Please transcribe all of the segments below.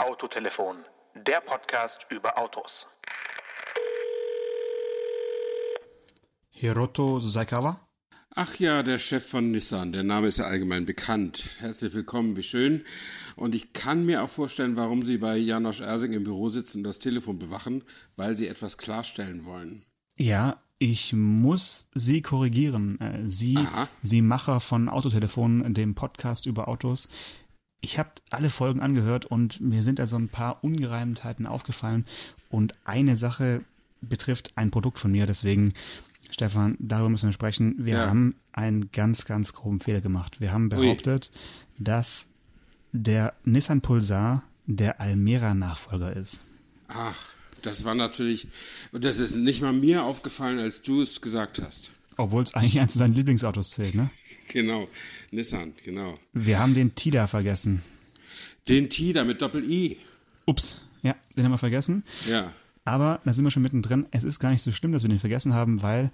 Autotelefon, der Podcast über Autos. Hiroto Saikawa? Ach ja, der Chef von Nissan. Der Name ist ja allgemein bekannt. Herzlich willkommen, wie schön. Und ich kann mir auch vorstellen, warum Sie bei Janosch Ersing im Büro sitzen und das Telefon bewachen, weil Sie etwas klarstellen wollen. Ja, ich muss Sie korrigieren. Äh, Sie, Aha. Sie Macher von Autotelefon, dem Podcast über Autos. Ich habe alle Folgen angehört und mir sind da so ein paar Ungereimtheiten aufgefallen. Und eine Sache betrifft ein Produkt von mir. Deswegen, Stefan, darüber müssen wir sprechen. Wir Ja. haben einen ganz, ganz groben Fehler gemacht. Wir haben behauptet, dass der Nissan Pulsar der Almera-Nachfolger ist. Ach, das war natürlich, das ist nicht mal mir aufgefallen, als du es gesagt hast. Obwohl es eigentlich eins zu deinen Lieblingsautos zählt, ne? Genau, Nissan, genau. Wir haben den Tida vergessen. Den Tida mit Doppel-I. Ups, ja, den haben wir vergessen. Ja, Aber da sind wir schon mittendrin. Es ist gar nicht so schlimm, dass wir den vergessen haben, weil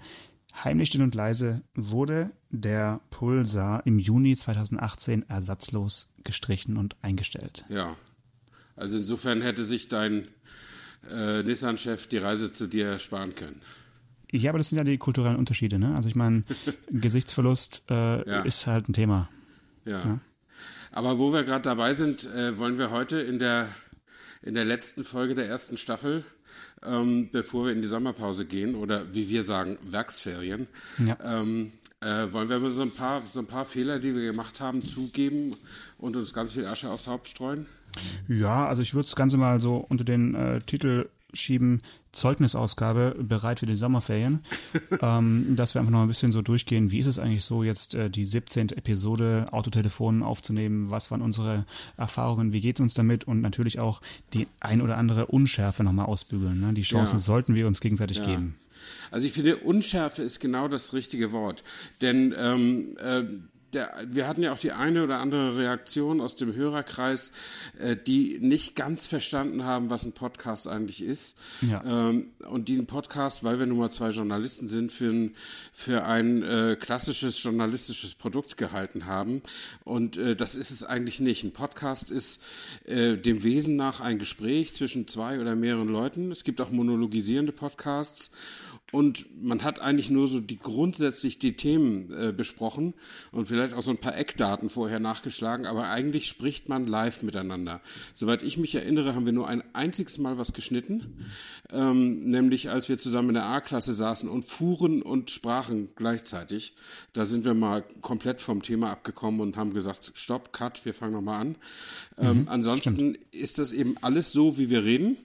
heimlich still und leise wurde der Pulsar im Juni 2018 ersatzlos gestrichen und eingestellt. ja. Also insofern hätte sich dein äh, Nissan-Chef die Reise zu dir sparen können. Ja, aber das sind ja die kulturellen Unterschiede, ne? Also ich meine, Gesichtsverlust äh, Ja. ist halt ein Thema. Ja. Aber wo wir gerade dabei sind, äh, wollen wir heute in der in der letzten Folge der ersten Staffel, ähm, bevor wir in die Sommerpause gehen oder wie wir sagen Werksferien, Ja. ähm, äh, wollen wir mal so ein paar so ein paar Fehler, die wir gemacht haben, zugeben und uns ganz viel Asche aufs Haupt streuen. Ja, also ich würde das Ganze mal so unter den äh, Titel schieben, Zeugnisausgabe bereit für die Sommerferien, ähm, dass wir einfach noch ein bisschen so durchgehen, wie ist es eigentlich so, jetzt äh, die 17. Episode Autotelefon aufzunehmen, was waren unsere Erfahrungen, wie geht's uns damit und natürlich auch die ein oder andere Unschärfe nochmal ausbügeln. Ne? Die Chancen Ja. sollten wir uns gegenseitig Ja. geben. Also ich finde, Unschärfe ist genau das richtige Wort. Denn ähm, äh, der, wir hatten ja auch die eine oder andere Reaktion aus dem Hörerkreis, äh, die nicht ganz verstanden haben, was ein Podcast eigentlich ist. Ja. Ähm, und die einen Podcast, weil wir nun mal zwei Journalisten sind, für ein, für ein äh, klassisches journalistisches Produkt gehalten haben. Und äh, das ist es eigentlich nicht. Ein Podcast ist äh, dem Wesen nach ein Gespräch zwischen zwei oder mehreren Leuten. Es gibt auch monologisierende Podcasts. Und man hat eigentlich nur so die grundsätzlich die Themen äh, besprochen und vielleicht auch so ein paar Eckdaten vorher nachgeschlagen, aber eigentlich spricht man live miteinander. Soweit ich mich erinnere, haben wir nur ein einziges Mal was geschnitten, ähm, nämlich als wir zusammen in der A-Klasse saßen und fuhren und sprachen gleichzeitig. Da sind wir mal komplett vom Thema abgekommen und haben gesagt, stopp, cut, wir fangen nochmal an. Ähm, ansonsten ist das eben alles so, wie wir reden.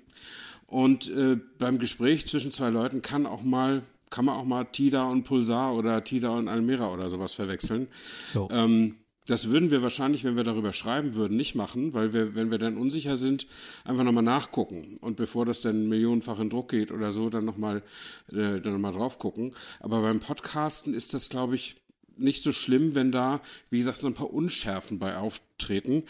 Und äh, beim Gespräch zwischen zwei Leuten kann auch mal kann man auch mal Tida und Pulsar oder Tida und Almera oder sowas verwechseln. So. Ähm, das würden wir wahrscheinlich, wenn wir darüber schreiben würden, nicht machen, weil wir, wenn wir dann unsicher sind, einfach nochmal nachgucken. Und bevor das dann millionenfach in Druck geht oder so, dann nochmal äh, dann noch mal drauf gucken. Aber beim Podcasten ist das, glaube ich, nicht so schlimm, wenn da, wie gesagt, so ein paar Unschärfen bei auftreten.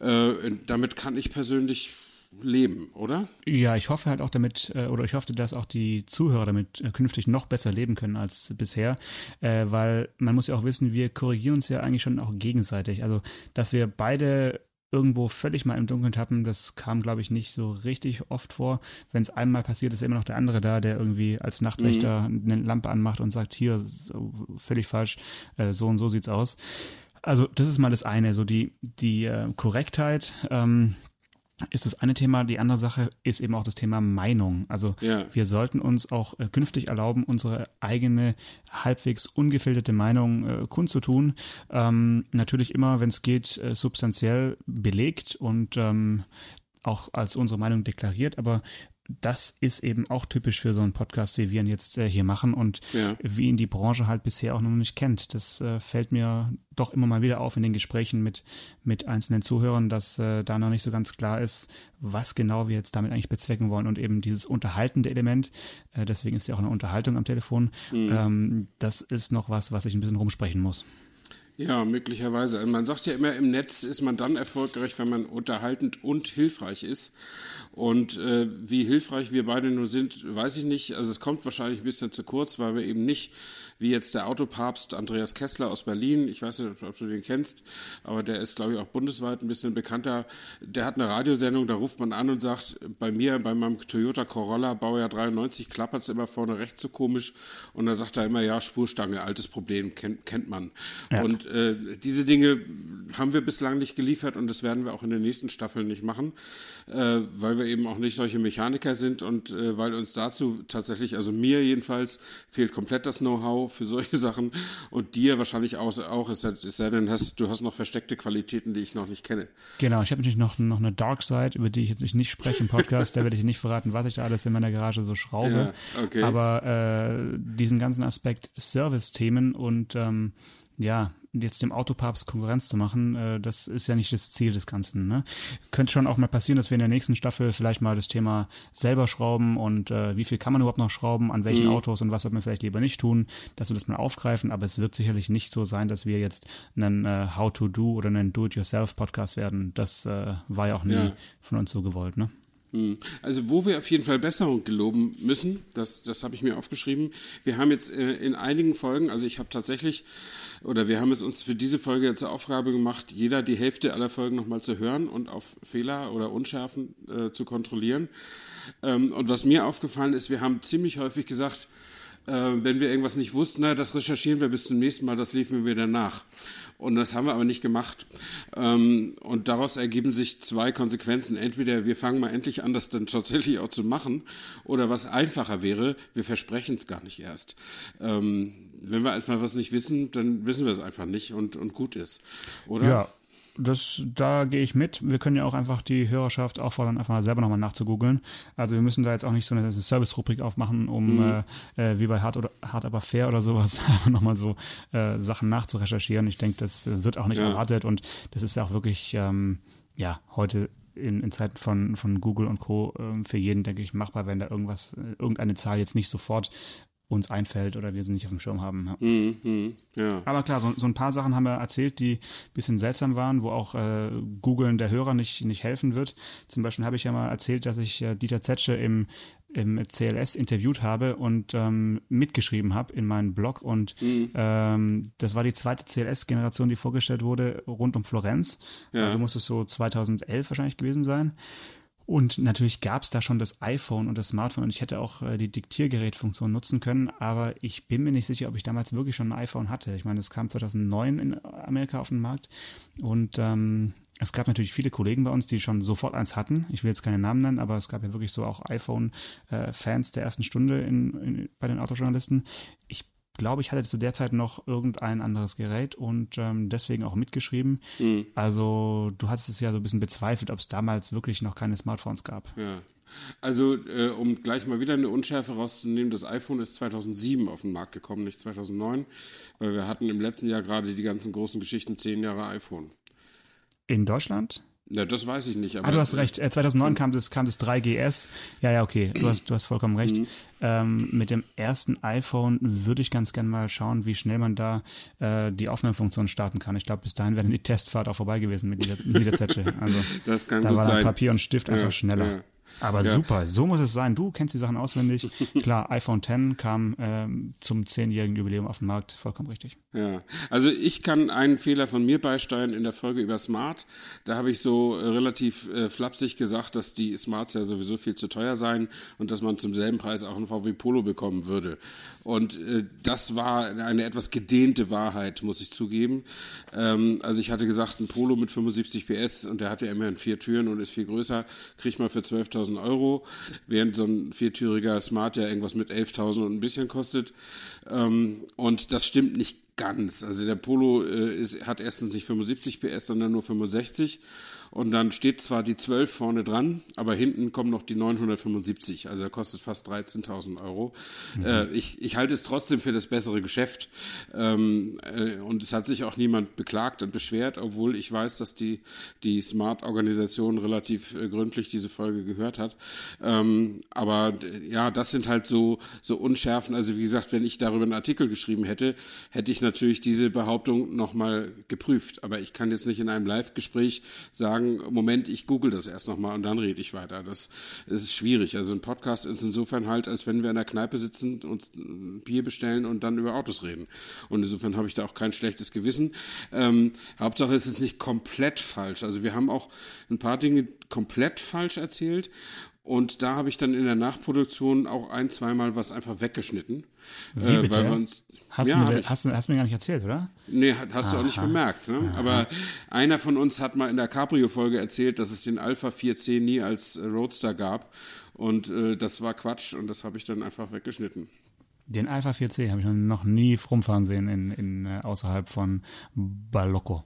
Äh, damit kann ich persönlich leben, oder? Ja, ich hoffe halt auch damit, äh, oder ich hoffe, dass auch die Zuhörer damit äh, künftig noch besser leben können als bisher, äh, weil man muss ja auch wissen, wir korrigieren uns ja eigentlich schon auch gegenseitig. Also, dass wir beide irgendwo völlig mal im Dunkeln tappen, das kam, glaube ich, nicht so richtig oft vor. Wenn es einmal passiert, ist immer noch der andere da, der irgendwie als Nachtwächter eine Lampe anmacht und sagt, hier, völlig falsch, so und so sieht's aus. Also, das ist mal das eine, so die, die äh, Korrektheit, ähm, ist das eine Thema. Die andere Sache ist eben auch das Thema Meinung. Also Ja. wir sollten uns auch äh, künftig erlauben, unsere eigene halbwegs ungefilterte Meinung äh, kundzutun. Ähm, natürlich immer, wenn es geht, äh, substanziell belegt und ähm, auch als unsere Meinung deklariert, aber das ist eben auch typisch für so einen Podcast, wie wir ihn jetzt äh, hier machen und Ja. wie ihn die Branche halt bisher auch noch nicht kennt. Das äh, fällt mir doch immer mal wieder auf in den Gesprächen mit, mit einzelnen Zuhörern, dass äh, da noch nicht so ganz klar ist, was genau wir jetzt damit eigentlich bezwecken wollen und eben dieses unterhaltende Element, äh, deswegen ist ja auch eine Unterhaltung am Telefon, ähm, das ist noch was, was ich ein bisschen rumsprechen muss. Ja, möglicherweise. Also Man sagt ja immer, im Netz ist man dann erfolgreich, wenn man unterhaltend und hilfreich ist. Und äh, wie hilfreich wir beide nur sind, weiß ich nicht. Also es kommt wahrscheinlich ein bisschen zu kurz, weil wir eben nicht wie jetzt der Autopapst Andreas Kessler aus Berlin. Ich weiß nicht, ob du den kennst, aber der ist, glaube ich, auch bundesweit ein bisschen bekannter. Der hat eine Radiosendung, da ruft man an und sagt, bei mir, bei meinem Toyota Corolla, Baujahr 93, klappert es immer vorne rechts so komisch. Und da sagt er immer, ja, Spurstange, altes Problem, kennt, kennt man. Ja. Und äh, diese Dinge haben wir bislang nicht geliefert und das werden wir auch in den nächsten Staffeln nicht machen, äh, weil wir eben auch nicht solche Mechaniker sind und äh, weil uns dazu tatsächlich, also mir jedenfalls, fehlt komplett das Know-how für solche Sachen und dir wahrscheinlich auch, auch es sei denn, hast, du hast noch versteckte Qualitäten, die ich noch nicht kenne. Genau, ich habe natürlich noch, noch eine Dark Side, über die ich jetzt nicht spreche im Podcast, da werde ich nicht verraten, was ich da alles in meiner Garage so schraube. Ja, okay. Aber äh, diesen ganzen Aspekt Service-Themen und ähm, ja, jetzt dem Autopapst Konkurrenz zu machen, äh, das ist ja nicht das Ziel des Ganzen. Ne? Könnte schon auch mal passieren, dass wir in der nächsten Staffel vielleicht mal das Thema selber schrauben und äh, wie viel kann man überhaupt noch schrauben, an welchen mhm. Autos und was sollte man vielleicht lieber nicht tun, dass wir das mal aufgreifen. Aber es wird sicherlich nicht so sein, dass wir jetzt einen äh, How-to-Do oder einen Do-it-yourself-Podcast werden. Das äh, war ja auch nie ja. von uns so gewollt. Ne? Hm. Also wo wir auf jeden Fall Besserung geloben müssen, das, das habe ich mir aufgeschrieben. Wir haben jetzt äh, in einigen Folgen, also ich habe tatsächlich, oder wir haben es uns für diese Folge zur Aufgabe gemacht, jeder die Hälfte aller Folgen nochmal zu hören und auf Fehler oder Unschärfen äh, zu kontrollieren. Ähm, und was mir aufgefallen ist, wir haben ziemlich häufig gesagt, äh, wenn wir irgendwas nicht wussten, na, das recherchieren wir bis zum nächsten Mal, das liefen wir dann nach. Und das haben wir aber nicht gemacht. Ähm, und daraus ergeben sich zwei Konsequenzen. Entweder wir fangen mal endlich an, das dann tatsächlich auch zu machen, oder was einfacher wäre, wir versprechen es gar nicht erst. Ähm, wenn wir einfach was nicht wissen, dann wissen wir es einfach nicht und, und gut ist. Oder? Ja, das, da gehe ich mit. Wir können ja auch einfach die Hörerschaft auffordern, einfach mal selber nochmal nachzugoogeln. Also wir müssen da jetzt auch nicht so eine, Service-Rubrik aufmachen, um mhm. äh, äh wie bei Hard, oder, Hard aber fair oder sowas nochmal so äh, Sachen nachzurecherchieren. Ich denke, das wird auch nicht ja. erwartet und das ist ja auch wirklich, ähm, ja, heute in, in Zeiten von, von Google und Co. Äh, für jeden, denke ich, machbar, wenn da irgendwas, äh, irgendeine Zahl jetzt nicht sofort uns einfällt oder wir sie nicht auf dem Schirm haben. Ja. Mm, mm, ja. Aber klar, so, so, ein paar Sachen haben wir erzählt, die ein bisschen seltsam waren, wo auch äh, Googlen der Hörer nicht, nicht helfen wird. Zum Beispiel habe ich ja mal erzählt, dass ich äh, Dieter Zetsche im, im CLS interviewt habe und ähm, mitgeschrieben habe in meinen Blog. Und mm. ähm, das war die zweite CLS-Generation, die vorgestellt wurde, rund um Florenz. Ja. Also muss es so 2011 wahrscheinlich gewesen sein. Und natürlich gab es da schon das iPhone und das Smartphone und ich hätte auch äh, die Diktiergerätfunktion nutzen können, aber ich bin mir nicht sicher, ob ich damals wirklich schon ein iPhone hatte. Ich meine, es kam 2009 in Amerika auf den Markt und ähm, es gab natürlich viele Kollegen bei uns, die schon sofort eins hatten. Ich will jetzt keine Namen nennen, aber es gab ja wirklich so auch iPhone-Fans äh, der ersten Stunde in, in, bei den Autojournalisten. Ich glaube, ich hatte zu der Zeit noch irgendein anderes Gerät und ähm, deswegen auch mitgeschrieben. Mhm. Also du hast es ja so ein bisschen bezweifelt, ob es damals wirklich noch keine Smartphones gab. Ja. Also, äh, um gleich mal wieder eine Unschärfe rauszunehmen, das iPhone ist 2007 auf den Markt gekommen, nicht 2009, weil wir hatten im letzten Jahr gerade die ganzen großen Geschichten, zehn Jahre iPhone. In Deutschland? Ja, das weiß ich nicht. ah, du hast recht. 2009 äh, kam das, kam das 3GS. Ja, ja, okay. Du hast, du hast vollkommen recht. Mhm. Ähm, mit dem ersten iPhone würde ich ganz gerne mal schauen, wie schnell man da äh, die Aufnahmefunktion starten kann. Ich glaube, bis dahin wäre die Testfahrt auch vorbei gewesen mit dieser, mit dieser Zetsche. Also, das kann da gut war sein. Papier und Stift einfach ja, schneller. Ja. Aber ja. super, so muss es sein. Du kennst die Sachen auswendig. Klar, iPhone X kam ähm, zum zehnjährigen Jubiläum auf den Markt, vollkommen richtig. Ja, also ich kann einen Fehler von mir beisteuern in der Folge über Smart. Da habe ich so äh, relativ äh, flapsig gesagt, dass die Smarts ja sowieso viel zu teuer seien und dass man zum selben Preis auch ein VW Polo bekommen würde. Und äh, das war eine etwas gedehnte Wahrheit, muss ich zugeben. Ähm, also ich hatte gesagt, ein Polo mit 75 PS und der hatte ja immerhin vier Türen und ist viel größer, kriegt man für 12.000 Euro, während so ein viertüriger Smart ja irgendwas mit 11.000 und ein bisschen kostet. Ähm, und das stimmt nicht ganz. Also der Polo äh, ist, hat erstens nicht 75 PS, sondern nur 65 und dann steht zwar die 12 vorne dran, aber hinten kommen noch die 975. Also er kostet fast 13.000 Euro. Mhm. Äh, ich, ich halte es trotzdem für das bessere Geschäft. Ähm, äh, und es hat sich auch niemand beklagt und beschwert, obwohl ich weiß, dass die, die Smart-Organisation relativ äh, gründlich diese Folge gehört hat. Ähm, aber ja, das sind halt so, so Unschärfen. Also wie gesagt, wenn ich darüber einen Artikel geschrieben hätte, hätte ich natürlich diese Behauptung nochmal geprüft. Aber ich kann jetzt nicht in einem Live-Gespräch sagen, sagen, Moment, ich google das erst nochmal und dann rede ich weiter. Das, das ist schwierig. Also ein Podcast ist insofern halt, als wenn wir in der Kneipe sitzen, uns Bier bestellen und dann über Autos reden. Und insofern habe ich da auch kein schlechtes Gewissen. Ähm, Hauptsache es ist nicht komplett falsch. Also wir haben auch ein paar Dinge komplett falsch erzählt und da habe ich dann in der Nachproduktion auch ein, zweimal was einfach weggeschnitten. Wie äh, bitte? uns, Hast, ja, du mir, hast, du, hast du mir gar nicht erzählt, oder? Nee, hast du auch nicht bemerkt. Ne? Aber einer von uns hat mal in der Cabrio-Folge erzählt, dass es den Alpha 4C nie als äh, Roadster gab. Und äh, das war Quatsch und das habe ich dann einfach weggeschnitten. Den Alpha 4C habe ich noch nie rumfahren sehen in, in, äh, außerhalb von Balocco.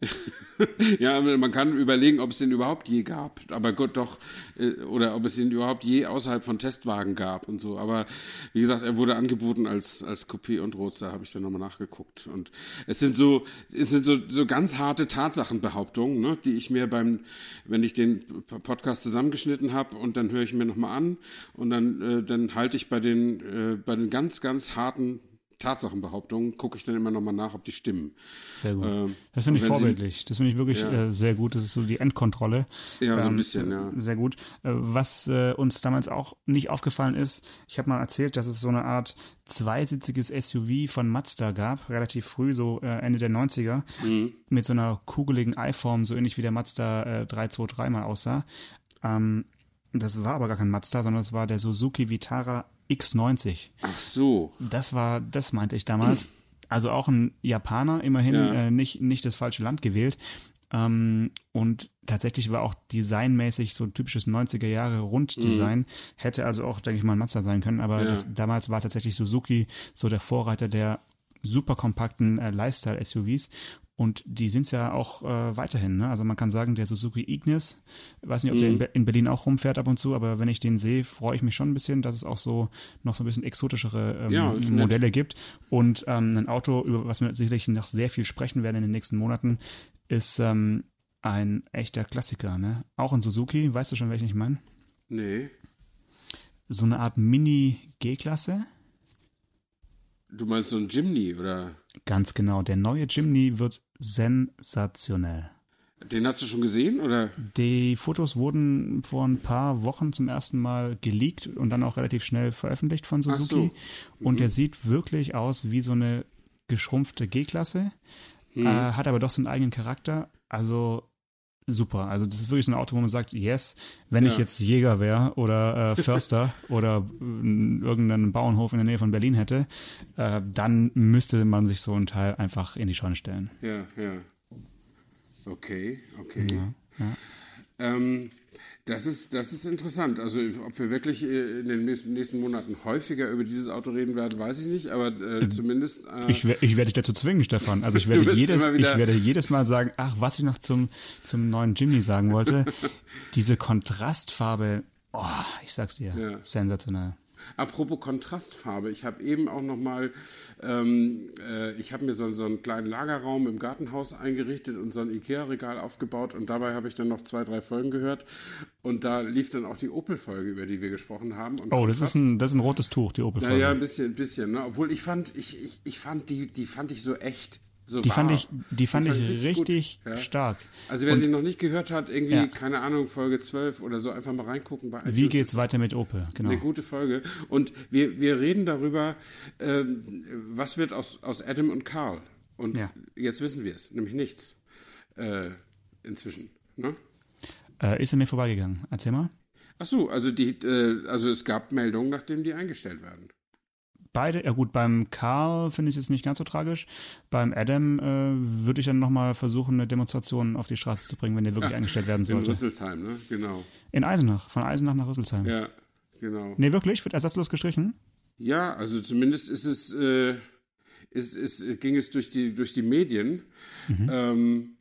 Ja, man kann überlegen, ob es den überhaupt je gab. Aber Gott doch, äh, oder ob es den überhaupt je außerhalb von Testwagen gab und so. Aber wie gesagt, er wurde angeboten als, als Coupé und Roadster, habe ich dann nochmal nachgeguckt. Und es sind so, es sind so, so ganz harte Tatsachenbehauptungen, ne, die ich mir beim, wenn ich den Podcast zusammengeschnitten habe und dann höre ich mir nochmal an und dann, äh, dann halte ich bei den, äh, bei den ganz, ganz harten Tatsachenbehauptungen, gucke ich dann immer nochmal nach, ob die stimmen. Sehr gut. Ähm, das finde ich wenn sie- vorbildlich. Das finde ich wirklich Ja. äh, sehr gut. Das ist so die Endkontrolle. Ja, so ein Ähm, bisschen, ja. Sehr gut. Äh, Was äh, uns damals auch nicht aufgefallen ist, ich habe mal erzählt, dass es so eine Art zweisitziges SUV von Mazda gab, relativ früh, so äh, Ende der 90er, Mhm. mit so einer kugeligen I-Form, so ähnlich wie der Mazda äh, 323 mal aussah. Ähm, das war aber gar kein Mazda, sondern es war der Suzuki Vitara X90. Ach so. Das war, das meinte ich damals. Also auch ein Japaner, immerhin Ja. äh, nicht, nicht das falsche Land gewählt. Ähm, und tatsächlich war auch designmäßig so ein typisches 90er Jahre Runddesign. Hätte also auch, denke ich mal, ein Mazda sein können. Aber Mhm. Ja. das, damals war tatsächlich Suzuki so der Vorreiter der super kompakten äh, Lifestyle-SUVs. Und die sind ja auch äh, weiterhin. Ne? Also man kann sagen, der Suzuki Ignis, weiß nicht, ob der in, Mhm. Be in Berlin auch rumfährt ab und zu, aber wenn ich den sehe, freue ich mich schon ein bisschen, dass es auch so noch so ein bisschen exotischere ähm, Ja, ist nett. Modelle gibt. Und ähm, ein Auto, über was wir sicherlich noch sehr viel sprechen werden in den nächsten Monaten, ist ähm, ein echter Klassiker. Ne? Auch ein Suzuki, weißt du schon, welchen ich meine? Nee. So eine Art Mini-G-Klasse. Du meinst so ein Jimny oder? Ganz genau. Der neue Jimny wird sensationell. Den hast du schon gesehen oder? Die Fotos wurden vor ein paar Wochen zum ersten Mal geleakt und dann auch relativ schnell veröffentlicht von Ach Suzuki. so. Und der sieht wirklich aus wie so eine geschrumpfte G-Klasse, Hm. äh, hat aber doch so einen eigenen Charakter. Also super. Also das ist wirklich so ein Auto, wo man sagt, yes, wenn ich Ja. jetzt Jäger wäre oder äh, Förster oder äh, irgendeinen Bauernhof in der Nähe von Berlin hätte, äh, dann müsste man sich so ein Teil einfach in die Scheune stellen. Ja, ja. Okay, okay. Ja, ja. Ähm, das ist, das ist interessant. Also, ob wir wirklich äh, in den nächsten- Monaten häufiger über dieses Auto reden werden, weiß ich nicht, aber äh, zumindest. Äh, Ich, ich werde dich dazu zwingen, Stefan. Also ich werde, jedes, ich werde jedes Mal sagen, ach, was ich noch zum, zum neuen Jimny sagen wollte, diese Kontrastfarbe, oh, ich sag's dir, Ja. sensationell. Apropos Kontrastfarbe, ich habe eben auch noch mal, ähm, äh, ich habe mir so, so einen kleinen Lagerraum im Gartenhaus eingerichtet und so ein Ikea-Regal aufgebaut und dabei habe ich dann noch zwei, drei Folgen gehört und da lief dann auch die Opel-Folge, über die wir gesprochen haben. Und Oh, das ist ein, das ist ein rotes Tuch, die opel Naja, ein bisschen, ein bisschen, ne? Obwohl ich fand, ich, ich, ich fand die, die fand ich so echt. So Die wahr. fand ich, die fand ich richtig richtig Ja. stark. Also wer Und sie noch nicht gehört hat, irgendwie, Ja. keine Ahnung, Folge 12 oder so, einfach mal reingucken bei Wie iTunes. geht's Das ist weiter mit Opel? Genau. Eine gute Folge. Und wir, wir reden darüber, ähm, was wird aus, aus Adam und Carl. Und Ja. jetzt wissen wir es, nämlich nichts äh, inzwischen. Ne? Äh, ist er mir vorbeigegangen? Erzähl mal. Ach so, also, die, äh, also es gab Meldungen, nachdem die eingestellt werden. Beide, ja gut, beim Karl finde ich es jetzt nicht ganz so tragisch. Beim Adam äh, würde ich dann nochmal versuchen, eine Demonstration auf die Straße zu bringen, wenn der wirklich eingestellt werden In sollte. Rüsselsheim, ne? Genau. In Eisenach, von Eisenach nach Rüsselsheim. Ja, genau. Nee, wirklich? Wird ersatzlos gestrichen? Ja, also zumindest ist es, äh, ist, ist, ging es durch die, durch die Medien. Mhm. Ähm,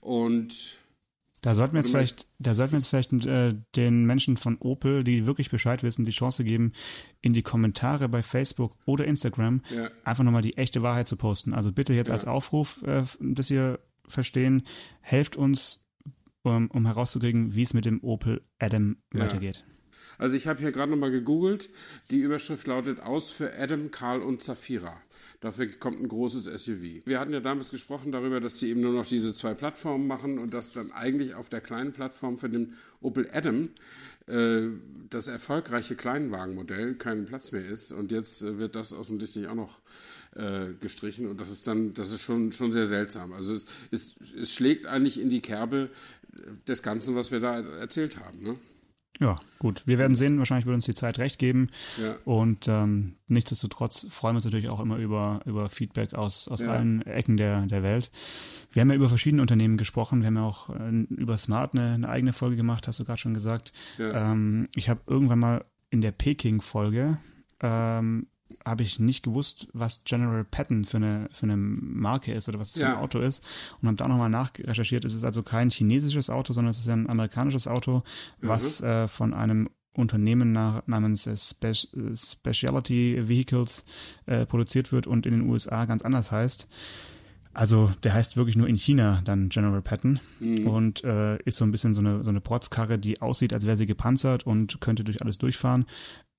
und Da sollten wir jetzt vielleicht, da sollten wir jetzt vielleicht äh, den Menschen von Opel, die wirklich Bescheid wissen, die Chance geben, in die Kommentare bei Facebook oder Instagram ja, einfach nochmal die echte Wahrheit zu posten. Also bitte jetzt Ja. als Aufruf, äh, dass ihr verstehen, helft uns, um, um herauszukriegen, wie es mit dem Opel Adam Ja. weitergeht. also ich habe hier gerade nochmal gegoogelt. Die Überschrift lautet Aus für Adam, Karl und Zafira. Dafür kommt ein großes SUV. Wir hatten ja damals gesprochen darüber, dass sie eben nur noch diese zwei Plattformen machen und dass dann eigentlich auf der kleinen Plattform für den Opel Adam äh, das erfolgreiche Kleinwagenmodell keinen Platz mehr ist. Und jetzt äh, wird das offensichtlich auch noch äh, gestrichen und das ist dann, das ist schon, schon sehr seltsam. Also es, es, es schlägt eigentlich in die Kerbe des Ganzen, was wir da erzählt haben. Ne? Ja, gut. Wir werden sehen. Wahrscheinlich wird uns die Zeit recht geben. Ja. Und ähm, nichtsdestotrotz freuen wir uns natürlich auch immer über, über Feedback aus, aus ja. allen Ecken der, der Welt. Wir haben ja über verschiedene Unternehmen gesprochen. Wir haben ja auch äh, über Smart eine, eine, eigene Folge gemacht, hast du gerade schon gesagt. Ja. Ähm, ich habe irgendwann mal in der Peking-Folge ähm, habe ich nicht gewusst, was General Patton für eine, für eine Marke ist oder was es ja. für ein Auto ist und habe da nochmal nachrecherchiert. Es ist also kein chinesisches Auto, sondern es ist ein amerikanisches Auto, was mhm. äh, von einem Unternehmen nach, namens äh, Spe Specialty Vehicles äh, produziert wird und in den USA ganz anders heißt. Also der heißt wirklich nur in China dann General Patton mhm. und äh, ist so ein bisschen so eine, so eine Protzkarre, die aussieht, als wäre sie gepanzert und könnte durch alles durchfahren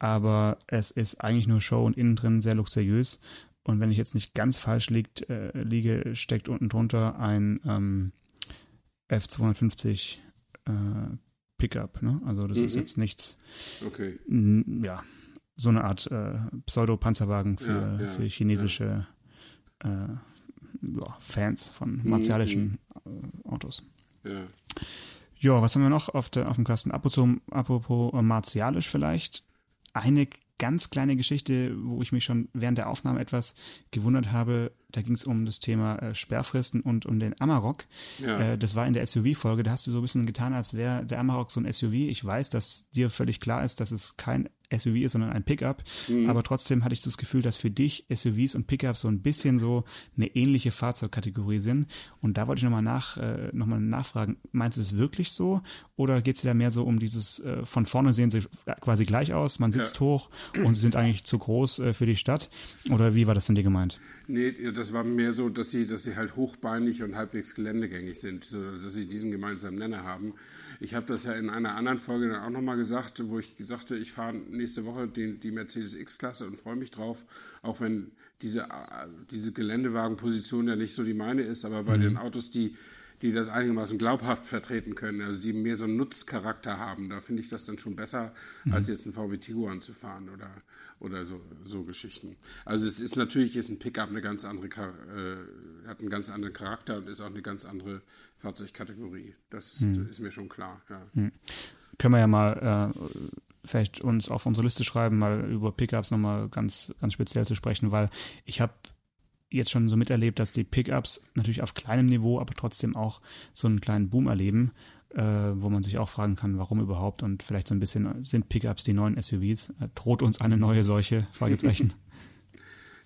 aber es ist eigentlich nur Show und innen drin sehr luxuriös. Und wenn ich jetzt nicht ganz falsch liegt, äh, liege, steckt unten drunter ein ähm, F250 äh, Pickup. Ne? Also das mhm. ist jetzt nichts. Okay. Ja, so eine Art äh, Pseudo-Panzerwagen für, ja, ja, für chinesische ja. Äh, Fans von martialischen mhm. Autos. Ja. Ja, was haben wir noch auf, der, auf dem Kasten? Apropos, apropos martialisch vielleicht eine ganz kleine Geschichte, wo ich mich schon während der Aufnahme etwas gewundert habe. Da ging es um das Thema äh, Sperrfristen und um den Amarok. Ja. Äh, das war in der SUV-Folge. Da hast du so ein bisschen getan, als wäre der Amarok so ein SUV. Ich weiß, dass dir völlig klar ist, dass es kein SUV ist, sondern ein Pickup. Mhm. Aber trotzdem hatte ich so das Gefühl, dass für dich SUVs und Pickups so ein bisschen so eine ähnliche Fahrzeugkategorie sind. Und da wollte ich nochmal nach, äh, noch nachfragen, meinst du das wirklich so? Oder geht es dir da mehr so um dieses, äh, von vorne sehen sie quasi gleich aus, man sitzt ja. hoch und sie sind eigentlich zu groß äh, für die Stadt? Oder wie war das denn dir gemeint? Nee, das war mehr so, dass sie, dass sie halt hochbeinig und halbwegs geländegängig sind, so, dass sie diesen gemeinsamen Nenner haben. Ich habe das ja in einer anderen Folge dann auch nochmal gesagt, wo ich sagte, ich fahre nächste Woche die, die Mercedes X-Klasse und freue mich drauf, auch wenn diese, diese Geländewagenposition ja nicht so die meine ist, aber bei mhm. den Autos, die die das einigermaßen glaubhaft vertreten können, also die mehr so einen Nutzcharakter haben. Da finde ich das dann schon besser, mhm. als jetzt ein VW Tiguan zu fahren oder, oder so, so Geschichten. Also es ist natürlich ist ein Pickup eine ganz andere, äh, hat einen ganz anderen Charakter und ist auch eine ganz andere Fahrzeugkategorie. Das, mhm. ist mir schon klar. Ja. Mhm. Können wir ja mal äh, vielleicht uns auf unsere Liste schreiben, mal über Pickups nochmal ganz, ganz speziell zu sprechen, weil ich habe jetzt schon so miterlebt, dass die Pickups natürlich auf kleinem Niveau, aber trotzdem auch so einen kleinen Boom erleben, äh, wo man sich auch fragen kann, warum überhaupt und vielleicht so ein bisschen sind Pickups die neuen SUVs? Äh, droht uns eine neue Seuche? Fragezeichen.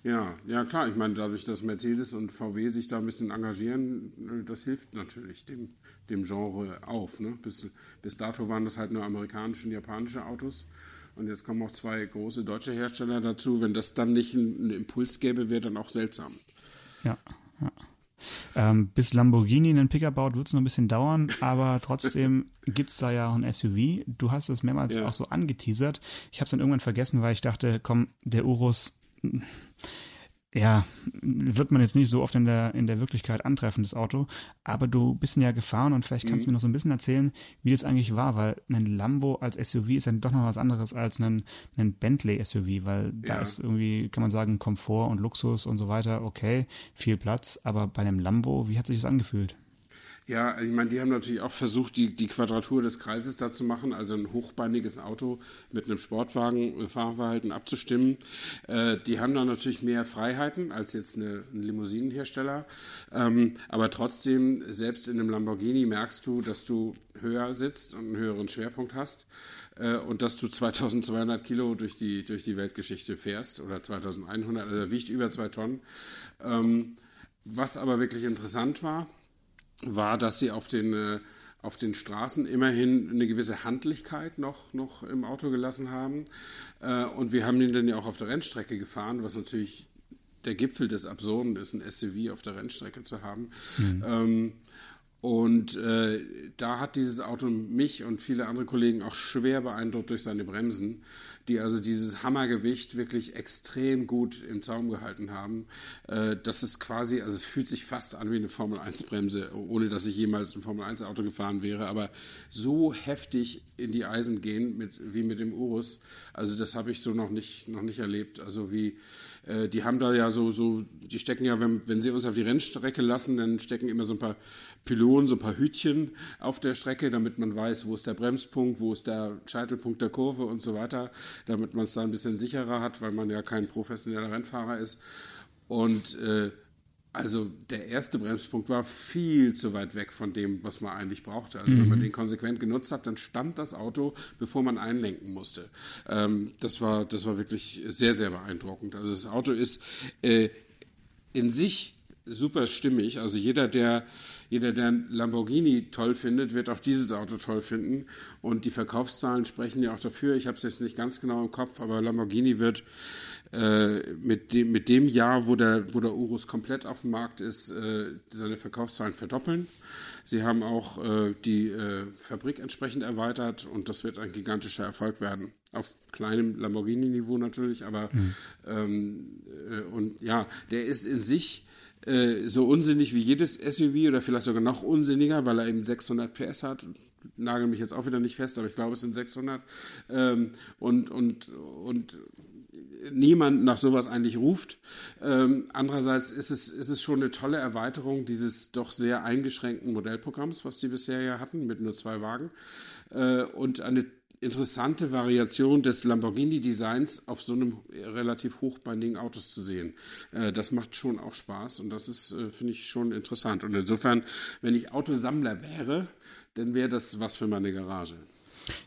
Ja, ja klar. Ich meine, dadurch, dass Mercedes und VW sich da ein bisschen engagieren, äh, das hilft natürlich dem, dem Genre auf. Ne? Bis, bis dato waren das halt nur amerikanische und japanische Autos. Und jetzt kommen auch zwei große deutsche Hersteller dazu. Wenn das dann nicht einen Impuls gäbe, wäre dann auch seltsam. Ja, ja. Ähm, bis Lamborghini einen Pickup baut, wird es noch ein bisschen dauern, aber trotzdem gibt es da ja auch ein SUV. Du hast es mehrmals ja. auch so angeteasert. Ich habe es dann irgendwann vergessen, weil ich dachte, komm, der Urus ja, wird man jetzt nicht so oft in der, in der Wirklichkeit antreffen, das Auto. Aber du bist ja gefahren und vielleicht kannst mhm. du mir noch so ein bisschen erzählen, wie das eigentlich war, weil ein Lambo als SUV ist ja doch noch was anderes als ein, ein Bentley SUV, weil da ja. ist irgendwie, kann man sagen, Komfort und Luxus und so weiter, okay, viel Platz. Aber bei einem Lambo, wie hat sich das angefühlt? Ja, also ich meine, die haben natürlich auch versucht, die, die Quadratur des Kreises da zu machen, also ein hochbeiniges Auto mit einem Sportwagen-Fahrverhalten abzustimmen. Äh, die haben da natürlich mehr Freiheiten als jetzt eine, ein Limousinenhersteller. Ähm, aber trotzdem, selbst in einem Lamborghini merkst du, dass du höher sitzt und einen höheren Schwerpunkt hast äh, und dass du 2200 Kilo durch die, durch die Weltgeschichte fährst oder 2100, also wiegt über zwei Tonnen. Ähm, was aber wirklich interessant war, war, dass sie auf den, äh, auf den Straßen immerhin eine gewisse Handlichkeit noch, noch im Auto gelassen haben. Äh, und wir haben ihn dann ja auch auf der Rennstrecke gefahren, was natürlich der Gipfel des Absurden ist, ein SUV auf der Rennstrecke zu haben. Mhm. Ähm, Und äh, da hat dieses Auto mich und viele andere Kollegen auch schwer beeindruckt durch seine Bremsen die also dieses Hammergewicht wirklich extrem gut im Zaum gehalten haben. Äh, das ist quasi, also es fühlt sich fast an wie eine Formel-1-Bremse, ohne dass ich jemals ein Formel-1-Auto gefahren wäre, aber so heftig in die Eisen gehen mit, wie mit dem Urus, also das habe ich so noch nicht, noch nicht erlebt. Also wie, äh, die haben da ja so, so, die stecken ja, wenn, wenn sie uns auf die Rennstrecke lassen, dann stecken immer so ein paar Pylonen, so ein paar Hütchen auf der Strecke, damit man weiß, wo ist der Bremspunkt, wo ist der Scheitelpunkt der Kurve und so weiter, damit man es da ein bisschen sicherer hat, weil man ja kein professioneller Rennfahrer ist. Und äh, also der erste Bremspunkt war viel zu weit weg von dem, was man eigentlich brauchte. Also mhm. wenn man mhm. den konsequent genutzt hat, dann stand das Auto, bevor man einlenken musste. Ähm, das, war, das war wirklich sehr, sehr beeindruckend. Also das Auto ist äh, in sich super stimmig. Also jeder, der jeder, der Lamborghini toll findet, wird auch dieses Auto toll finden. Und die Verkaufszahlen sprechen ja auch dafür. Ich habe es jetzt nicht ganz genau im Kopf, aber Lamborghini wird äh, mit, dem, mit dem Jahr, wo der, wo der Urus komplett auf dem Markt ist, äh, seine Verkaufszahlen verdoppeln. Sie haben auch äh, die äh, Fabrik entsprechend erweitert und das wird ein gigantischer Erfolg werden. Auf kleinem Lamborghini-Niveau natürlich, aber mhm. ähm, äh, und ja, der ist in sich so unsinnig wie jedes SUV oder vielleicht sogar noch unsinniger, weil er eben 600 PS hat. Nagel mich jetzt auch wieder nicht fest, aber ich glaube, es sind 600. Ähm, und, und, und niemand nach sowas eigentlich ruft. Ähm, andererseits ist es, ist es schon eine tolle Erweiterung dieses doch sehr eingeschränkten Modellprogramms, was die bisher ja hatten, mit nur zwei Wagen. Äh, und eine interessante Variation des Lamborghini-Designs auf so einem relativ hochbeinigen Autos zu sehen. Äh, das macht schon auch Spaß und das ist, äh, finde ich, schon interessant. Und insofern, wenn ich Autosammler wäre, dann wäre das was für meine Garage.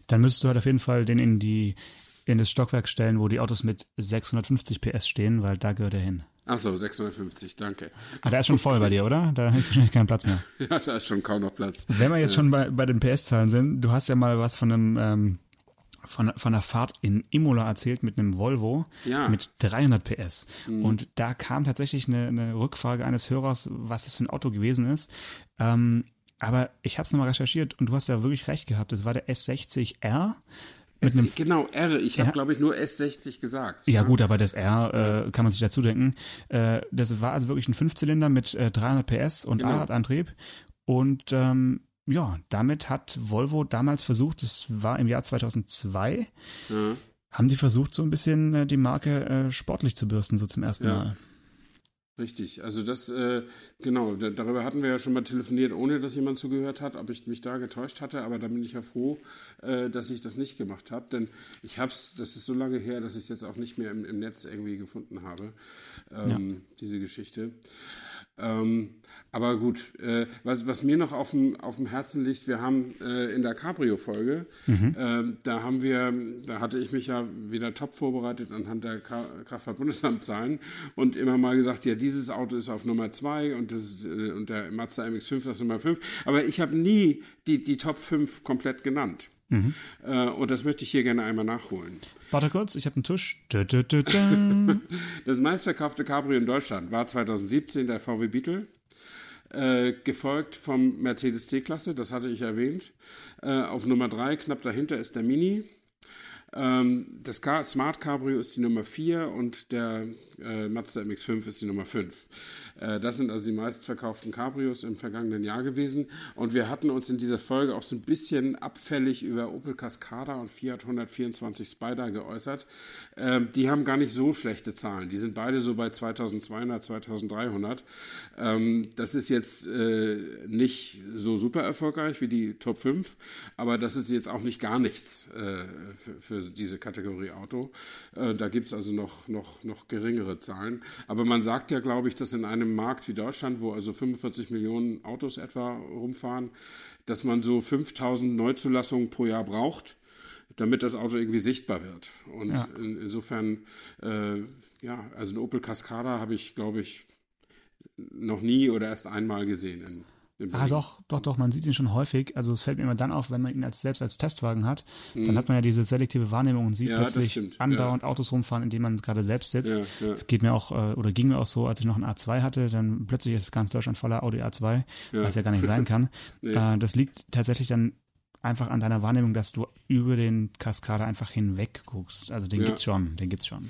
Dann müsstest du halt auf jeden Fall den in die in das Stockwerk stellen, wo die Autos mit 650 PS stehen, weil da gehört er hin. Ach so, 650, danke. Ah, der ist schon voll bei dir, oder? Da ist wahrscheinlich kein Platz mehr. ja, da ist schon kaum noch Platz. Wenn wir jetzt schon bei, bei den PS-Zahlen sind, du hast ja mal was von einem ähm, von, von einer Fahrt in Imola erzählt mit einem Volvo ja. mit 300 PS. Mhm. Und da kam tatsächlich eine, eine Rückfrage eines Hörers, was das für ein Auto gewesen ist. Ähm, aber ich habe es nochmal recherchiert und du hast ja wirklich recht gehabt. Das war der S60R S genau, R. Ich habe, glaube ich, nur S60 gesagt. Ja, ja, gut, aber das R äh, kann man sich dazu denken. Äh, das war also wirklich ein Fünfzylinder mit äh, 300 PS und genau. A-Antrieb. Und ähm, ja, damit hat Volvo damals versucht, das war im Jahr 2002, ja. haben die versucht, so ein bisschen äh, die Marke äh, sportlich zu bürsten, so zum ersten ja. Mal. Richtig, also das, äh, genau, da, darüber hatten wir ja schon mal telefoniert, ohne dass jemand zugehört hat, ob ich mich da getäuscht hatte, aber da bin ich ja froh, äh, dass ich das nicht gemacht habe, denn ich habe es, das ist so lange her, dass ich es jetzt auch nicht mehr im, im Netz irgendwie gefunden habe, ähm, ja. diese Geschichte. Ähm, aber gut, äh, was, was, mir noch auf dem, auf dem Herzen liegt, wir haben äh, in der Cabrio-Folge, mhm. äh, da haben wir, da hatte ich mich ja wieder top vorbereitet anhand der Kraftfahrtbundesamtzahlen und immer mal gesagt, ja, dieses Auto ist auf Nummer 2 und, äh, und der Mazda MX-5 ist Nummer 5. Aber ich habe nie die, die Top 5 komplett genannt. Mhm. Äh, und das möchte ich hier gerne einmal nachholen. Warte kurz, ich habe einen Tusch. das meistverkaufte Cabrio in Deutschland war 2017 der VW Beetle. Äh, gefolgt vom Mercedes C-Klasse, das hatte ich erwähnt. Äh, auf Nummer 3, knapp dahinter, ist der Mini. Ähm, das Car Smart Cabrio ist die Nummer 4 und der äh, Mazda MX5 ist die Nummer 5. Äh, das sind also die meistverkauften Cabrios im vergangenen Jahr gewesen. Und wir hatten uns in dieser Folge auch so ein bisschen abfällig über Opel Cascada und Fiat 124 Spider geäußert. Ähm, die haben gar nicht so schlechte Zahlen. Die sind beide so bei 2200, 2300. Ähm, das ist jetzt äh, nicht so super erfolgreich wie die Top 5, aber das ist jetzt auch nicht gar nichts äh, für, diese Kategorie Auto. da gibt es also noch, noch, noch geringere Zahlen. Aber man sagt ja, glaube ich, dass in einem einem Markt wie Deutschland, wo also 45 Millionen Autos etwa rumfahren, dass man so 5000 Neuzulassungen pro Jahr braucht, damit das Auto irgendwie sichtbar wird. Und ja. in, insofern, äh, ja, also ein Opel Cascada habe ich, glaube ich, noch nie oder erst einmal gesehen in Ah, doch, doch, doch, man sieht ihn schon häufig. Also es fällt mir immer dann auf, wenn man ihn als, selbst als Testwagen hat, dann hat man ja diese selektive Wahrnehmung und sieht Mhm. Ja, plötzlich andauernd Autos rumfahren, in denen man gerade selbst sitzt. Ja, ja. Es geht mir auch, äh, oder ging mir auch so, als ich noch einen A2 hatte, dann plötzlich ist ganz Deutschland voller Audi A2, Ja. was ja gar nicht sein kann. Nee. äh, das liegt tatsächlich dann einfach an deiner Wahrnehmung, dass du über den Kaskade einfach hinweg guckst. Also den Ja. gibt's schon, den gibt's schon.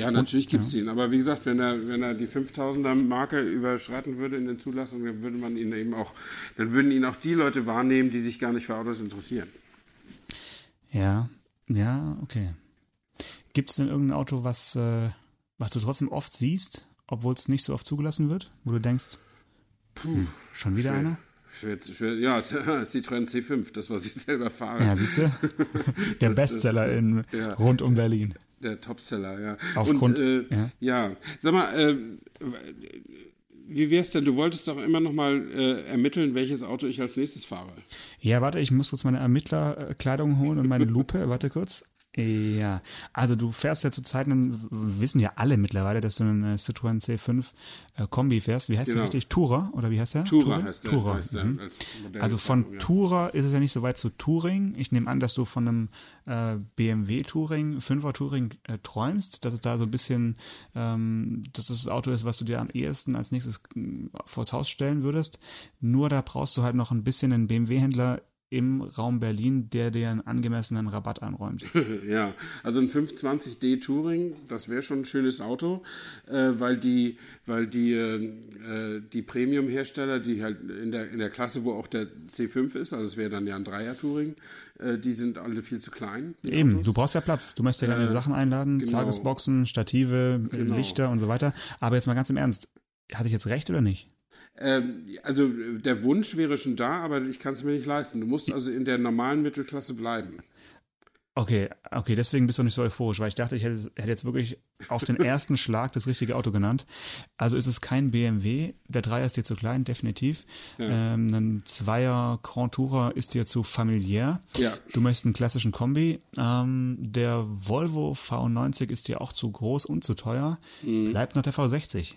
Ja, natürlich gibt es ihn. Aber wie gesagt, wenn er, wenn er die 5000er Marke überschreiten würde in den Zulassungen, dann würde man ihn eben auch, dann würden ihn auch die Leute wahrnehmen, die sich gar nicht für Autos interessieren. Ja, ja, okay. Gibt es denn irgendein Auto, was, äh, was du trotzdem oft siehst, obwohl es nicht so oft zugelassen wird, wo du denkst, hm, schon wieder schwer. einer? Schwer, schwer, ja, Citroën C5, das, was ich selber fahre. Ja, siehst du? Der Das- das Bestseller ist so. in Ja. rund um Berlin. Der Topseller, ja. Aufgrund- Und, äh, ja. ja. sag mal, äh, wie wär's denn? Du wolltest doch immer noch mal äh, ermitteln, welches Auto ich als nächstes fahre. Ja, warte, ich muss kurz meine Ermittlerkleidung holen und meine Lupe. warte kurz. Ja, also du fährst ja zurzeit, einen, wissen ja alle mittlerweile, dass du einen äh, Citroën C5 äh, Kombi fährst. Wie heißt Genau. der richtig? Tourer oder wie heißt der? Tourer heißt der. Tourer. heißt der mhm. als Also von. Tourer ist es ja nicht so weit zu Touring. Ich nehme an, dass du von einem äh, BMW Touring, 5er Touring äh, träumst, dass es da so ein bisschen, ähm, dass das das Auto ist, was du dir am ehesten als nächstes vors Haus stellen würdest. Nur da brauchst du halt noch ein bisschen einen BMW-Händler im Raum Berlin, der dir einen angemessenen Rabatt einräumt. Ja, also ein 520D Touring, das wäre schon ein schönes Auto, äh, weil die, weil die, äh, äh, die Premium-Hersteller, die halt in der, in der Klasse, wo auch der C5 ist, also es wäre dann ja ein Dreier Touring, äh, die sind alle viel zu klein. Eben, Autos. du brauchst ja Platz. Du möchtest ja deine Äh, Sachen einladen, genau. Tagesboxen, Stative, äh, Genau. Lichter und so weiter. Aber jetzt mal ganz im Ernst, hatte ich jetzt recht oder nicht? Ähm, also der Wunsch wäre schon da, aber ich kann es mir nicht leisten. Du musst also in der normalen Mittelklasse bleiben. Okay, okay, deswegen bist du nicht so euphorisch, weil ich dachte, ich hätte, hätte jetzt wirklich auf den ersten Schlag das richtige Auto genannt. Also ist es kein BMW, der Dreier ist dir zu klein, definitiv. Ja. Ähm, ein Zweier Grand Tourer ist dir zu familiär. Ja. Du möchtest einen klassischen Kombi. Ähm, der Volvo V90 ist dir auch zu groß und zu teuer. Mhm. Bleibt noch der V60.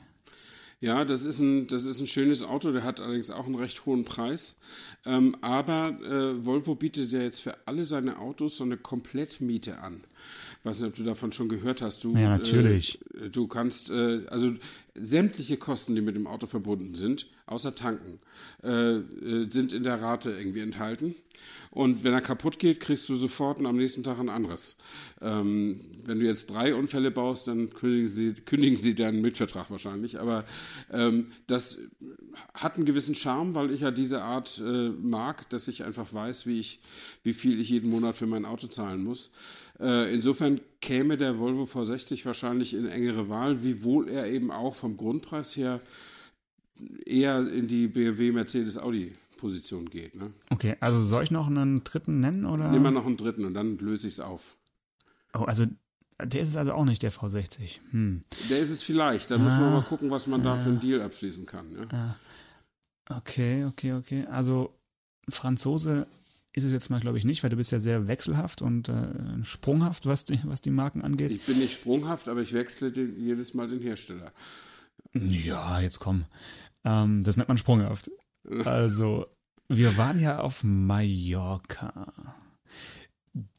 Ja, das ist ein, das ist ein schönes Auto, der hat allerdings auch einen recht hohen Preis. Ähm, aber äh, Volvo bietet ja jetzt für alle seine Autos so eine Komplettmiete an. Weiß nicht, ob du davon schon gehört hast. Du, Ja, natürlich. Äh, du kannst, äh, also sämtliche Kosten, die mit dem Auto verbunden sind, außer tanken, äh, äh, sind in der Rate irgendwie enthalten. Und wenn er kaputt geht, kriegst du sofort und am nächsten Tag ein anderes. Ähm, wenn du jetzt drei Unfälle baust, dann kündigen sie, kündigen sie deinen Mitvertrag wahrscheinlich. Aber ähm, das hat einen gewissen Charme, weil ich ja diese Art äh, mag, dass ich einfach weiß, wie, ich, wie viel ich jeden Monat für mein Auto zahlen muss. Äh, insofern käme der Volvo V60 wahrscheinlich in engere Wahl, wiewohl er eben auch vom Grundpreis her eher in die BMW, Mercedes, Audi Position geht. Ne? Okay, also soll ich noch einen dritten nennen oder? Nimm mal noch einen dritten und dann löse ich es auf. Oh, also der ist es also auch nicht der V60. Hm. Der ist es vielleicht. Da müssen wir Ah. mal gucken, was man da für einen Deal abschließen kann. Ja? Okay, okay, okay. Also Franzose ist es jetzt mal, glaube ich, nicht, weil du bist ja sehr wechselhaft und äh, sprunghaft, was die, was die Marken angeht. Ich bin nicht sprunghaft, aber ich wechsle den, jedes Mal den Hersteller. Ja, jetzt komm. Ähm, das nennt man sprunghaft. Also, wir waren ja auf Mallorca.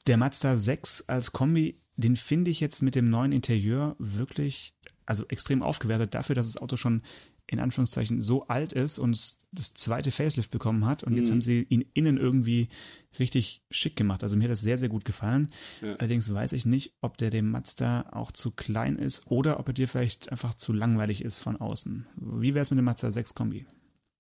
Der Mazda 6 als Kombi, den finde ich jetzt mit dem neuen Interieur wirklich, also extrem aufgewertet dafür, dass das Auto schon in Anführungszeichen so alt ist und das zweite Facelift bekommen hat. Und jetzt Mhm. haben sie ihn innen irgendwie richtig schick gemacht. Also mir hat das sehr, sehr gut gefallen. Ja. Allerdings weiß ich nicht, ob der dem Mazda auch zu klein ist oder ob er dir vielleicht einfach zu langweilig ist von außen. Wie wäre es mit dem Mazda 6 Kombi?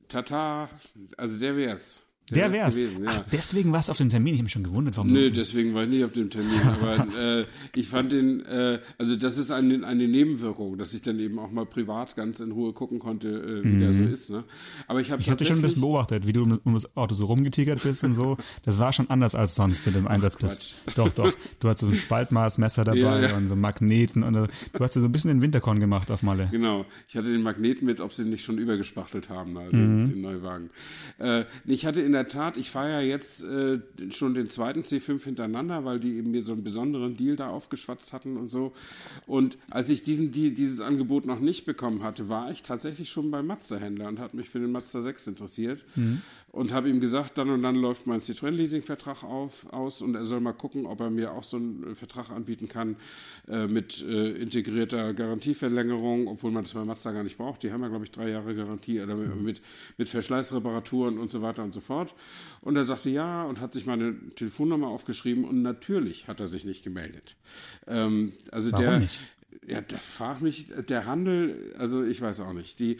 Tata, also der wär's. Der wär's. gewesen, ja. Ach, deswegen warst du auf dem Termin. Ich habe mich schon gewundert, warum Nö, du. deswegen war ich nicht auf dem Termin. Aber äh, ich fand den, äh, also das ist eine, eine Nebenwirkung, dass ich dann eben auch mal privat ganz in Ruhe gucken konnte, äh, wie der so ist. Ne? Aber ich habe Mhm. Ich dich schon ein bisschen tatsächlich- beobachtet, wie du um- um das Auto so rumgetigert bist und so. Das war schon anders als sonst mit dem Einsatz bist. Doch, doch. Du hast so ein Spaltmaßmesser dabei Ja, ja. und so Magneten und äh, du hast dir so ein bisschen den Winterkorn gemacht auf Malle. Genau, ich hatte den Magneten mit, ob sie nicht schon übergespachtelt haben, also Mhm. den, den Neuwagen. Äh, ich hatte in der Tat, ich fahre ja jetzt äh, schon den zweiten C5 hintereinander, weil die eben mir so einen besonderen Deal da aufgeschwatzt hatten und so. Und als ich diesen Deal, dieses Angebot noch nicht bekommen hatte, war ich tatsächlich schon beim Mazda-Händler und hat mich für den Mazda 6 interessiert. Mhm und habe ihm gesagt, dann und dann läuft mein Citroën-Leasing-Vertrag aus und er soll mal gucken, ob er mir auch so einen äh, Vertrag anbieten kann äh, mit äh, integrierter Garantieverlängerung, obwohl man das bei Mazda gar nicht braucht. Die haben ja, glaube ich, drei Jahre Garantie oder mit, mit Verschleißreparaturen und so weiter und so fort. Und er sagte ja und hat sich meine Telefonnummer aufgeschrieben und natürlich hat er sich nicht gemeldet. Ähm, also Warum der, nicht? ja, da fragt mich der Handel, also ich weiß auch nicht. Die,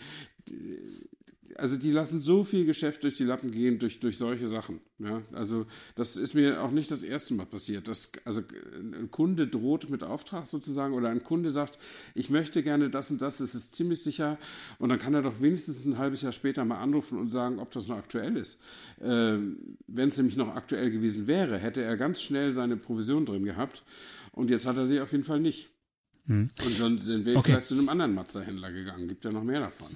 also die lassen so viel Geschäft durch die Lappen gehen, durch, durch solche Sachen. Ja? Also das ist mir auch nicht das erste Mal passiert. Dass, also ein Kunde droht mit Auftrag sozusagen oder ein Kunde sagt, ich möchte gerne das und das, das ist ziemlich sicher. Und dann kann er doch wenigstens ein halbes Jahr später mal anrufen und sagen, ob das noch aktuell ist. Ähm, Wenn es nämlich noch aktuell gewesen wäre, hätte er ganz schnell seine Provision drin gehabt. Und jetzt hat er sie auf jeden Fall nicht. Hm. Und dann, dann wäre ich okay. vielleicht zu einem anderen Mazda-Händler gegangen. Gibt ja noch mehr davon.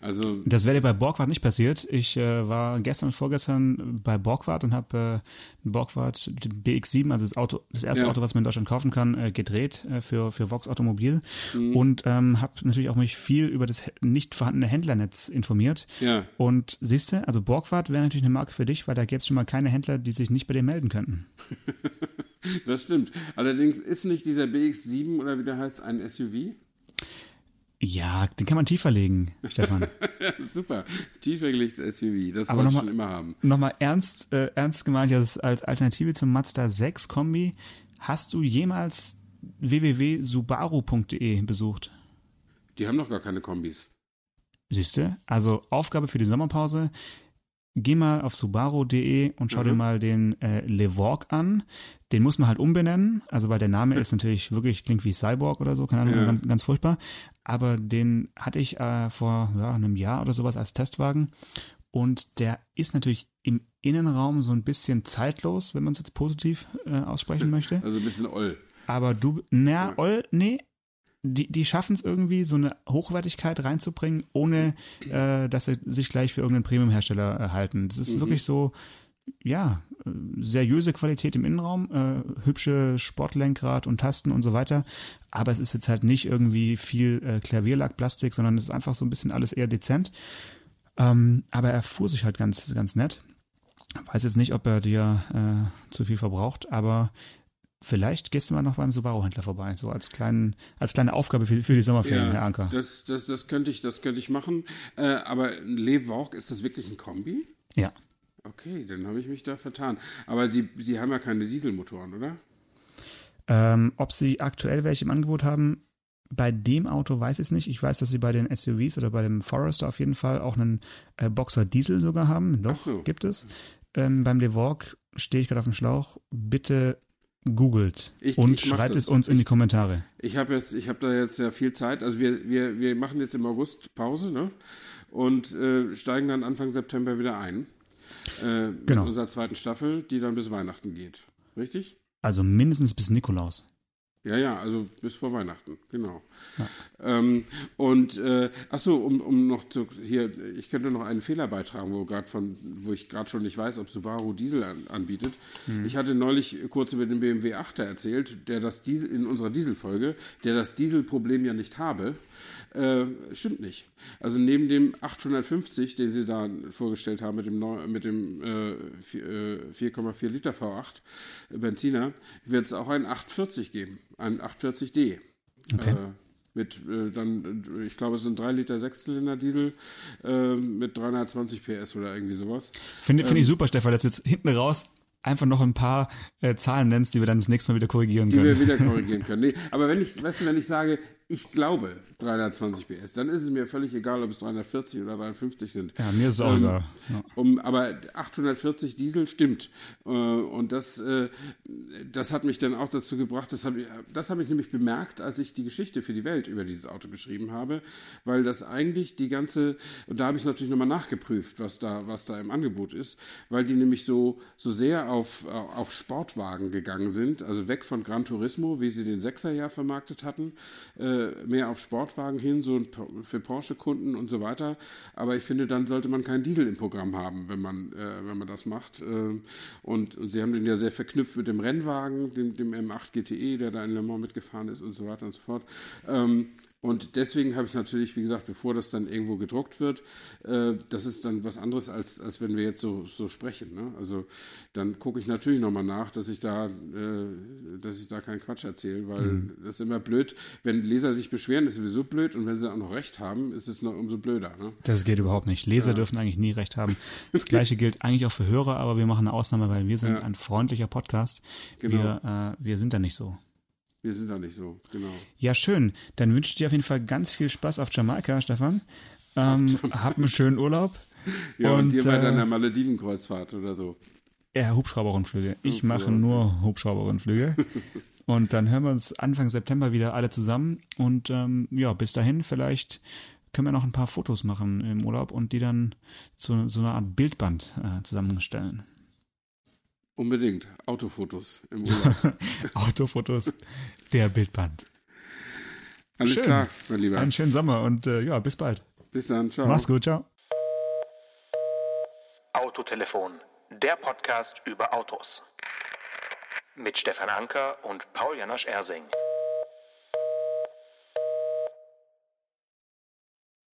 Also das wäre dir bei Borgward nicht passiert. Ich äh, war gestern und vorgestern bei Borgward und habe äh, Borgward BX7, also das Auto, das erste ja. Auto, was man in Deutschland kaufen kann, äh, gedreht äh, für für Vox Automobil mhm. und ähm, habe natürlich auch mich viel über das nicht vorhandene Händlernetz informiert. Ja. Und siehst du, also Borgward wäre natürlich eine Marke für dich, weil da gäbe es schon mal keine Händler, die sich nicht bei dir melden könnten. das stimmt. Allerdings ist nicht dieser BX7 oder wie der heißt ein SUV? Ja, den kann man tiefer legen, Stefan. Super, tiefer gelegtes SUV, das wollte ich schon immer haben. Nochmal ernst, äh, ernst gemeint, als, als Alternative zum Mazda 6 Kombi, hast du jemals www.subaru.de besucht? Die haben noch gar keine Kombis. Siehst du? Also Aufgabe für die Sommerpause, geh mal auf subaru.de und schau mhm. dir mal den äh, Levorg an. Den muss man halt umbenennen, also weil der Name ist natürlich wirklich, klingt wie Cyborg oder so, keine Ahnung, ja. ganz, ganz furchtbar. Aber den hatte ich äh, vor ja, einem Jahr oder sowas als Testwagen. Und der ist natürlich im Innenraum so ein bisschen zeitlos, wenn man es jetzt positiv äh, aussprechen möchte. Also ein bisschen oll. Aber du, na, oll, nee, die, die schaffen es irgendwie, so eine Hochwertigkeit reinzubringen, ohne äh, dass sie sich gleich für irgendeinen Premium-Hersteller halten. Das ist mhm. wirklich so, ja, seriöse Qualität im Innenraum, äh, hübsche Sportlenkrad und Tasten und so weiter. Aber es ist jetzt halt nicht irgendwie viel äh, Klavierlackplastik, sondern es ist einfach so ein bisschen alles eher dezent. Ähm, aber er fuhr sich halt ganz, ganz nett. Weiß jetzt nicht, ob er dir äh, zu viel verbraucht, aber Vielleicht gehst du mal noch beim Subaru-Händler vorbei, so als, kleinen, als kleine Aufgabe für, für die Sommerferien, ja, Herr Anker. Das, das, das, könnte ich, das könnte ich machen. Äh, aber Levorg, ist das wirklich ein Kombi? Ja. Okay, dann habe ich mich da vertan. Aber Sie, Sie haben ja keine Dieselmotoren, oder? Ähm, ob Sie aktuell welche im Angebot haben, bei dem Auto weiß ich es nicht. Ich weiß, dass sie bei den SUVs oder bei dem Forester auf jeden Fall auch einen äh, Boxer Diesel sogar haben. Doch, so. gibt es. Ähm, beim Levorg stehe ich gerade auf dem Schlauch. Bitte googelt ich, und ich schreibt es uns in die Kommentare. Ich habe hab da jetzt ja viel Zeit. Also wir, wir, wir machen jetzt im August Pause ne? und äh, steigen dann Anfang September wieder ein. Äh, genau. Mit unserer zweiten Staffel, die dann bis Weihnachten geht. Richtig? Also mindestens bis Nikolaus. Ja, ja, also bis vor Weihnachten, genau. Ja. Ähm, und äh, achso, um, um noch zu hier, ich könnte noch einen Fehler beitragen, wo gerade von, wo ich gerade schon nicht weiß, ob Subaru Diesel an, anbietet. Mhm. Ich hatte neulich kurz über den BMW 8er erzählt, der das Diesel in unserer Dieselfolge, der das Dieselproblem ja nicht habe. Äh, stimmt nicht. Also neben dem 850, den Sie da vorgestellt haben mit dem, mit dem äh, 4,4 äh, Liter V8 Benziner, wird es auch einen 840 geben, einen 840D. Okay. Äh, mit äh, dann, ich glaube, es sind 3 Liter Sechszylinder Diesel äh, mit 320 PS oder irgendwie sowas. Finde find ähm, ich super, Stefan, dass du jetzt hinten raus einfach noch ein paar äh, Zahlen nennst, die wir dann das nächste Mal wieder korrigieren können. Die wir wieder korrigieren können. Nee, aber wenn ich, weißt du, wenn ich sage, ich glaube 320 PS. Dann ist es mir völlig egal, ob es 340 oder 350 sind. Ja, mir ist auch ähm. Ja. Um, aber 840 Diesel stimmt. Äh, und das, äh, das hat mich dann auch dazu gebracht, das habe hab ich nämlich bemerkt, als ich die Geschichte für die Welt über dieses Auto geschrieben habe, weil das eigentlich die ganze, und da habe ich es natürlich nochmal nachgeprüft, was da, was da im Angebot ist, weil die nämlich so, so sehr auf, auf Sportwagen gegangen sind, also weg von Gran Turismo, wie sie den Sechser ja vermarktet hatten, äh, mehr auf Sportwagen hin, so für Porsche-Kunden und so weiter. Aber ich finde, dann sollte man keinen Diesel im Programm haben, wenn man, äh, wenn man das macht. Äh, und, und sie haben den ja sehr verknüpft mit dem Rennwagen, dem, dem M8 GTE, der da in Le Mans mitgefahren ist und so weiter und so fort. Ähm, und deswegen habe ich es natürlich, wie gesagt, bevor das dann irgendwo gedruckt wird, äh, das ist dann was anderes, als, als wenn wir jetzt so, so sprechen. Ne? Also dann gucke ich natürlich nochmal nach, dass ich da, äh, dass ich da keinen Quatsch erzähle, weil mhm. das ist immer blöd. Wenn Leser sich beschweren, ist sowieso blöd und wenn sie auch noch recht haben, ist es noch umso blöder. Ne? Das geht überhaupt nicht. Leser ja. dürfen eigentlich nie recht haben. Das gleiche gilt eigentlich auch für Hörer, aber wir machen eine Ausnahme, weil wir sind ja. ein freundlicher Podcast. Genau. Wir, äh, wir sind da nicht so. Wir sind da nicht so, genau. Ja, schön. Dann wünsche ich dir auf jeden Fall ganz viel Spaß auf Jamaika, Stefan. Ähm, hab einen schönen Urlaub. ja, und, und dir bei äh, deiner Maledivenkreuzfahrt oder so. Ja, Hubschrauberrundflüge. Ich mache nur Hubschrauberrundflüge. und dann hören wir uns Anfang September wieder alle zusammen. Und ähm, ja, bis dahin vielleicht können wir noch ein paar Fotos machen im Urlaub und die dann zu so einer Art Bildband äh, zusammenstellen. Unbedingt. Autofotos im Urlaub. Autofotos, der Bildband. Alles Schön. klar, mein Lieber. Einen schönen Sommer und äh, ja, bis bald. Bis dann, ciao. Mach's gut, ciao. Autotelefon, der Podcast über Autos. Mit Stefan Anker und Paul Janosch Ersing.